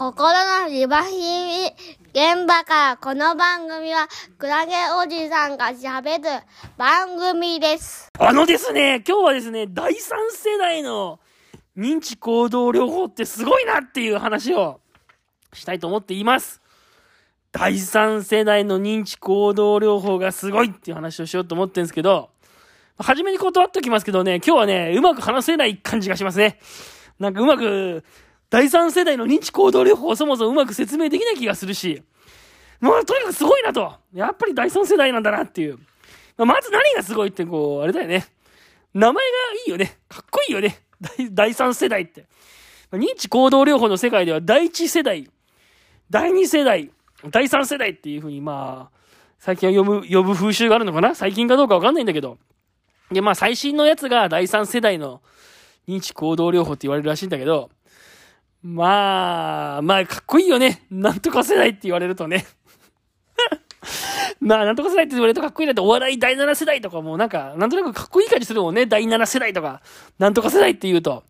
心のリバヒミ現場からこの番組はクラゲおじさんが喋る番組です。あのですね、今日はですね、第三世代の認知行動療法ってすごいなっていう話をしたいと思っています。第三世代の認知行動療法がすごいっていう話をしようと思ってるんですけど、初めに断っておきますけどね、今日はね、うまく話せない感じがしますね。なんかうまく、第三世代の認知行動療法をそもそもうまく説明できない気がするし、まあとにかくすごいなと。やっぱり第三世代なんだなっていう。まあまず何がすごいって、こう、あれだよね。名前がいいよね。かっこいいよね。第第三世代って。認知行動療法の世界では第一世代、第二世代、第三世代っていうふうに、まあ、最近は呼ぶ、呼ぶ風習があるのかな？最近かどうかわかんないんだけど。で、まあ最新のやつが第三世代の認知行動療法って言われるらしいんだけど、まあ、まあ、かっこいいよね。なんとか世代って言われるとね。まあ、なんとか世代って言われるとかっこいいなって、お笑い第7世代とかもなんか、なんとなくかっこいい感じするもんね。第7世代とか、なんとか世代って言うと。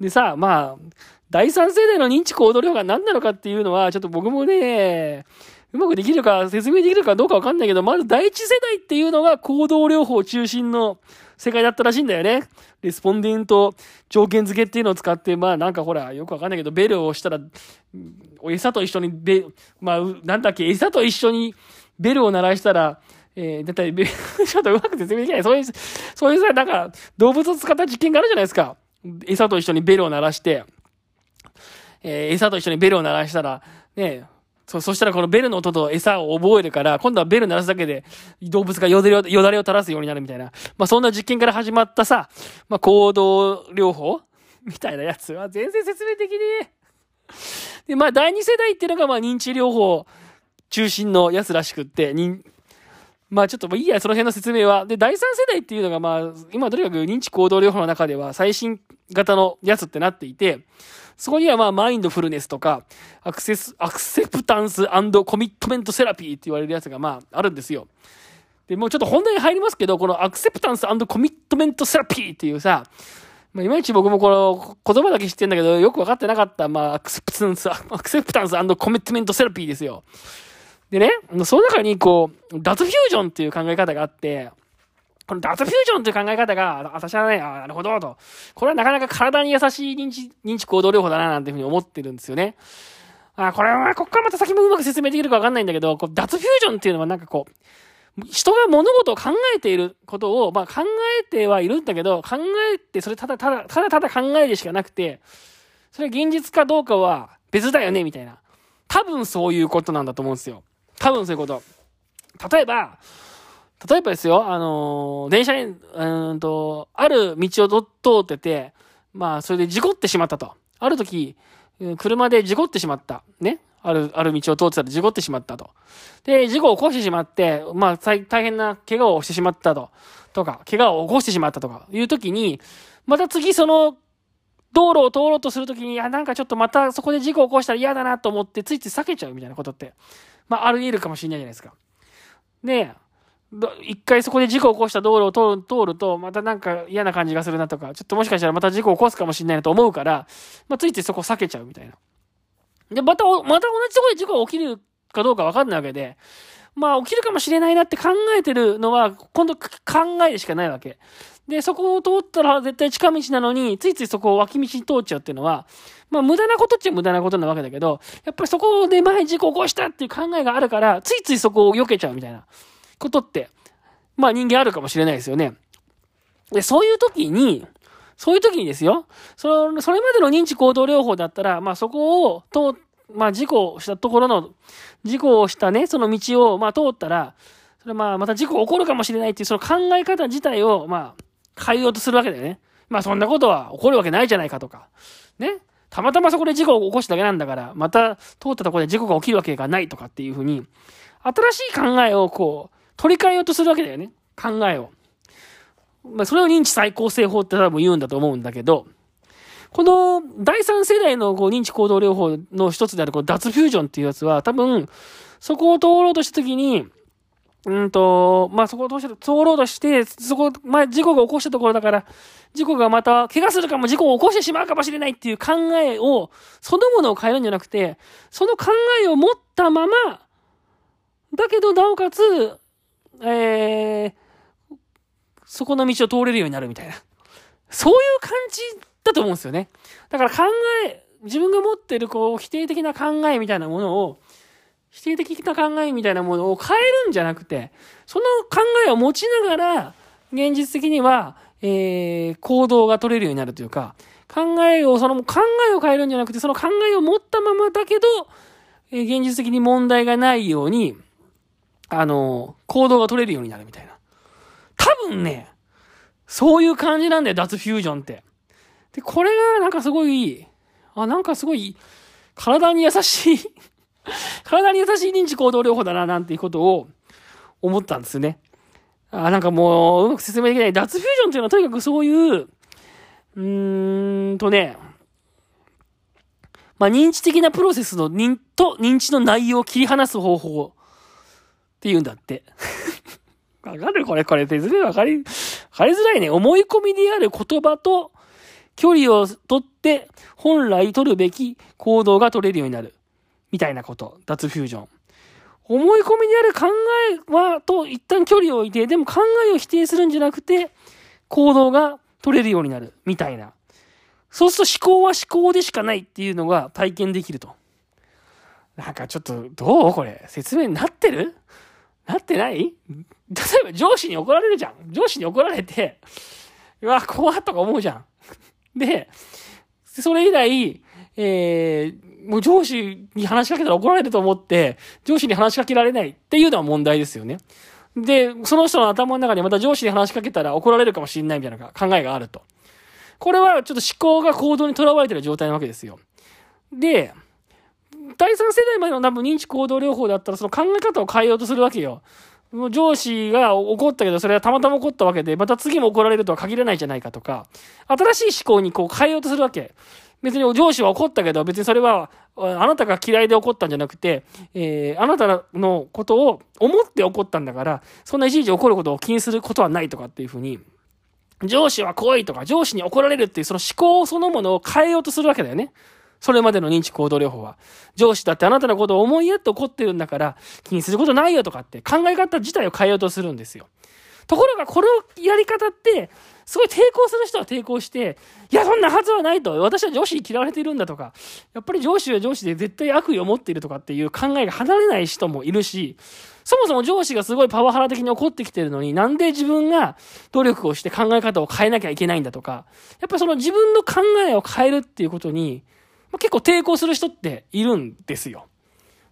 でさ、まあ、第3世代の認知行動療法が何なのかっていうのは、ちょっと僕もね、うまくできるか、説明できるかどうかわかんないけど、まず第一世代っていうのが行動療法中心の世界だったらしいんだよね。レスポンデント条件付けっていうのを使って、まあなんかほら、よくわかんないけど、ベルを押したら、餌と一緒にベ、まあ、なんだっけ、餌と一緒にベルを鳴らしたら、えー、だって、べ ちょっとうまく説明できない。そういう、そういうさ、なんか、動物を使った実験があるじゃないですか。餌と一緒にベルを鳴らして、えー餌と一緒にベルを鳴らしたら、ね、そう、そしたらこのベルの音と餌を覚えるから、今度はベル鳴らすだけで動物がよだれを、よだれを垂らすようになるみたいな。まあそんな実験から始まったさ、まあ行動療法みたいなやつは全然説明できねえ。で、まあ第二世代っていうのがまあ認知療法中心のやつらしくって、まあちょっともういいや、その辺の説明は。で、第三世代っていうのがまあ、今とにかく認知行動療法の中では最新型のやつってなっていて、そこにはまあ、マインドフルネスとか、アクセス、アクセプタンスコミットメントセラピーって言われるやつがまあ、あるんですよ。で、もうちょっと本題に入りますけど、このアクセプタンスコミットメントセラピーっていうさ、まあ、いまいち僕もこの言葉だけ知ってんだけど、よく分かってなかった、まあ、アクセプタンス、アクセプタンスコミットメントセラピーですよ。でね、その中にこう、脱フュージョンっていう考え方があって、この脱フュージョンという考え方が、私はね、あなるほど、と。これはなかなか体に優しい認知、認知行動療法だな、なんていうふうに思ってるんですよね。あこれは、こっからまた先もうまく説明できるかわかんないんだけど、こう脱フュージョンっていうのはなんかこう、人が物事を考えていることを、まあ考えてはいるんだけど、考えて、それただただ、ただただ考えでしかなくて、それ現実かどうかは別だよね、みたいな。多分そういうことなんだと思うんですよ。多分そういうこと。例えば、例えばですよ、あのー電車に、うんと、ある道を通ってて、まあ、それで事故ってしまったと。ある時、車で事故ってしまった。ね。ある、ある道を通ってたら事故ってしまったと。で、事故を起こしてしまって、まあ、大大変な怪我をしてしまったと。とか、怪我を起こしてしまったとか、いう時に、また次その、道路を通ろうとするときに、いや、なんかちょっとまたそこで事故を起こしたら嫌だなと思って、ついつい避けちゃうみたいなことって、まあ、あり得るかもしれないじゃないですか。で、一回そこで事故を起こした道路を通ると、またなんか嫌な感じがするなとか、ちょっともしかしたらまた事故を起こすかもしれないなと思うから、まあ、ついついそこ避けちゃうみたいな。で、また、また同じとこで事故が起きるかどうかわかんないわけで、まあ、起きるかもしれないなって考えてるのは、今度考えでしかないわけ。で、そこを通ったら絶対近道なのに、ついついそこを脇道に通っちゃうっていうのは、まあ無駄なことっちゃ無駄なことなわけだけど、やっぱりそこで前事故起こしたっていう考えがあるから、ついついそこを避けちゃうみたいなことって、まあ人間あるかもしれないですよね。で、そういう時に、そういう時にですよ、その、それまでの認知行動療法だったら、まあそこを通、まあ事故をしたところの、事故をしたね、その道を、まあ通ったら、それまあまた事故起こるかもしれないっていうその考え方自体を、まあ、変えようとするわけだよね。まあそんなことは起こるわけないじゃないかとか。ね。たまたまそこで事故を起こしただけなんだから、また通ったところで事故が起きるわけがないとかっていうふうに、新しい考えをこう、取り替えようとするわけだよね。考えを。まあそれを認知再構成法って多分言うんだと思うんだけど、この第三世代のこう認知行動療法の一つであるこう脱フュージョンっていうやつは多分、そこを通ろうとしたときに、うんと、まあ、そこを通して、通ろうとして、そこ、まあ、事故が起こしたところだから、事故がまた、怪我するかも事故を起こしてしまうかもしれないっていう考えを、そのものを変えるんじゃなくて、その考えを持ったまま、だけど、なおかつ、えー、そこの道を通れるようになるみたいな。そういう感じだと思うんですよね。だから考え、自分が持ってるこう否定的な考えみたいなものを、否定的な考えみたいなものを変えるんじゃなくて、その考えを持ちながら、現実的には、えー、行動が取れるようになるというか、考えを、その考えを変えるんじゃなくて、その考えを持ったままだけど、えー、現実的に問題がないように、あの、行動が取れるようになるみたいな。多分ね、そういう感じなんだよ、脱フュージョンって。で、これがなんかすごい、あ、なんかすごい、体に優しい 体に優しい認知行動療法だな、なんていうことを思ったんですね。あ、なんかもう、うまく説明できない。脱フュージョンっていうのはとにかくそういう、うーんとね、まあ、認知的なプロセスの認と認知の内容を切り離す方法って言うんだって。わかるこれ、これ、別にわかり、わかりづらいね。思い込みである言葉と距離をとって本来取るべき行動が取れるようになる。みたいなこと。脱フュージョン。思い込みである考えは、と一旦距離を置いて、でも考えを否定するんじゃなくて、行動が取れるようになる。みたいな。そうすると思考は思考でしかないっていうのが体験できると。なんかちょっと、どうこれ？説明になってる？なってない？例えば上司に怒られるじゃん。上司に怒られて、うわ、怖っとか思うじゃん。で、それ以来、えー、もう上司に話しかけたら怒られると思って、上司に話しかけられないっていうのは問題ですよね。で、その人の頭の中にまた上司に話しかけたら怒られるかもしれないみたいな考えがあると。これはちょっと思考が行動にとらわれてる状態なわけですよ。で、第三世代までの多分認知行動療法だったらその考え方を変えようとするわけよ。もう上司が怒ったけど、それはたまたま怒ったわけで、また次も怒られるとは限らないじゃないかとか、新しい思考にこう変えようとするわけ。別に上司は怒ったけど、別にそれは、あなたが嫌いで怒ったんじゃなくて、えー、あなたのことを思って怒ったんだから、そんないちいち怒ることを気にすることはないとかっていうふうに、上司は怖いとか、上司に怒られるっていうその思考そのものを変えようとするわけだよね。それまでの認知行動療法は。上司だってあなたのことを思いやって怒ってるんだから、気にすることないよとかって考え方自体を変えようとするんですよ。ところが、このやり方って、すごい抵抗する人は抵抗して、いや、そんなはずはないと。私は上司に嫌われているんだとか、やっぱり上司は上司で絶対悪意を持っているとかっていう考えが離れない人もいるし、そもそも上司がすごいパワハラ的に怒ってきてるのに、なんで自分が努力をして考え方を変えなきゃいけないんだとか、やっぱりその自分の考えを変えるっていうことに、まあ、結構抵抗する人っているんですよ。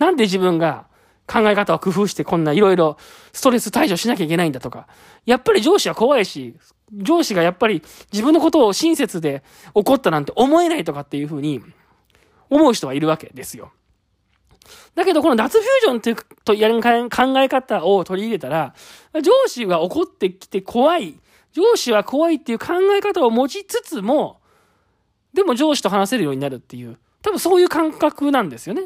なんで自分が考え方を工夫してこんないろいろストレス対処しなきゃいけないんだとか。やっぱり上司は怖いし、上司がやっぱり自分のことを親切で怒ったなんて思えないとかっていうふうに思う人はいるわけですよ。だけど、この脱フュージョンというとやる考え方を取り入れたら、上司が怒ってきて怖い、上司は怖いっていう考え方を持ちつつも、でも上司と話せるようになるっていう、多分そういう感覚なんですよね。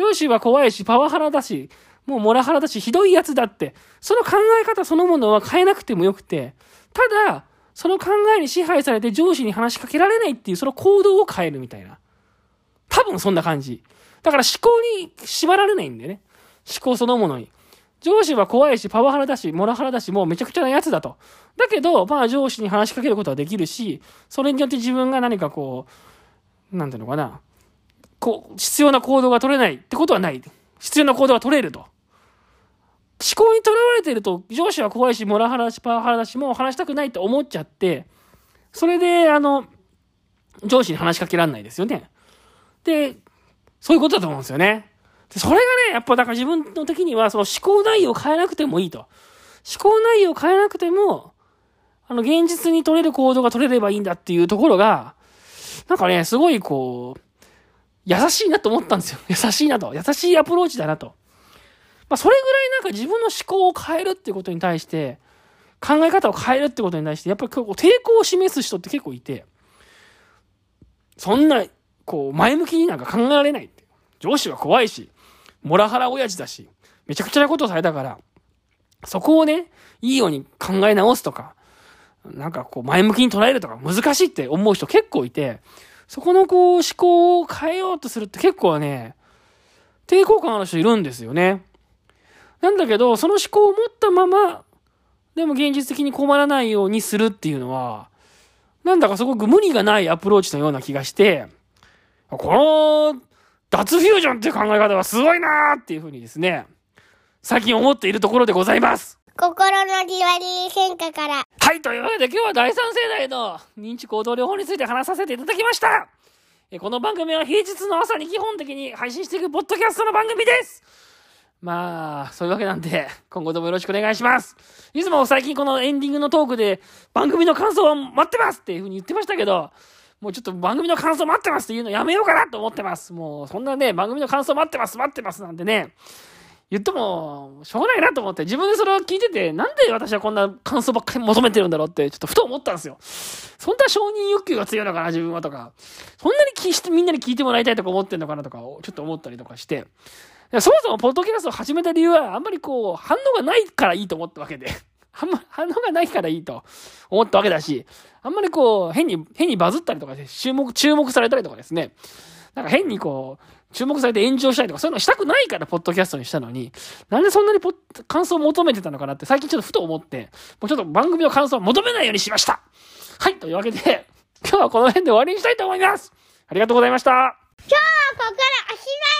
上司は怖いし、パワハラだし、もうモラハラだし、ひどいやつだって、その考え方そのものは変えなくてもよくて、ただ、その考えに支配されて上司に話しかけられないっていう、その行動を変えるみたいな。多分そんな感じ。だから思考に縛られないんだよね。思考そのものに。上司は怖いし、パワハラだし、モラハラだし、もうめちゃくちゃなやつだと。だけど、まあ上司に話しかけることはできるし、それによって自分が何かこう、なんていうのかな。こう、必要な行動が取れないってことはない。必要な行動が取れると。思考にとらわれてると、上司は怖いし、モラハラし、パワハラだし、もう話したくないと思っちゃって、それで、あの、上司に話しかけられないですよね。で、そういうことだと思うんですよね。でそれがね、やっぱだから自分の時には、その思考内容を変えなくてもいいと。思考内容を変えなくても、あの、現実に取れる行動が取れればいいんだっていうところが、なんかね、すごいこう、優しいなと思ったんですよ。優しいなと。優しいアプローチだなと。まあ、それぐらいなんか自分の思考を変えるってことに対して、考え方を変えるってことに対して、やっぱり結構抵抗を示す人って結構いて、そんな、こう、前向きになんか考えられないって。上司は怖いし、モラハラ親父だし、めちゃくちゃなことをされたから、そこをね、いいように考え直すとか、なんかこう前向きに捉えるとか難しいって思う人結構いて、そこのこう思考を変えようとするって結構ね、抵抗感ある人いるんですよね。なんだけど、その思考を持ったまま、でも現実的に困らないようにするっていうのは、なんだかすごく無理がないアプローチのような気がして、この、脱フュージョンっていう考え方はすごいなーっていうふうにですね、最近思っているところでございます。心のリワリー変化から。はい、というわけで今日は第三世代の認知行動療法について話させていただきました。この番組は平日の朝に基本的に配信していくポッドキャストの番組です。まあ、そういうわけなんで、今後ともよろしくお願いします。いつも最近このエンディングのトークで、番組の感想を待ってますっていうふうに言ってましたけど、もうちょっと番組の感想待ってますっていうのやめようかなと思ってます。もう、そんなね、番組の感想待ってます、待ってますなんてね、言っても、しょうがないなと思って、自分でそれを聞いてて、なんで私はこんな感想ばっかり求めてるんだろうって、ちょっとふと思ったんですよ。そんな承認欲求が強いのかな、自分はとか。そんなに聞いて、みんなに聞いてもらいたいとか思ってんのかなとか、ちょっと思ったりとかして。そもそもポッドキャストを始めた理由は、あんまりこう、反応がないからいいと思ったわけで。あんま、反応がないからいいと思ったわけだし、あんまりこう、変に、変にバズったりとかで、注目、注目されたりとかですね。なんか変にこう、注目されて炎上したりとか、そういうのしたくないから、ポッドキャストにしたのに、なんでそんなにポ感想を求めてたのかなって、最近ちょっとふと思って、もうちょっと番組の感想を求めないようにしました。はい、というわけで、今日はこの辺で終わりにしたいと思います。ありがとうございました。今日はここでおしまい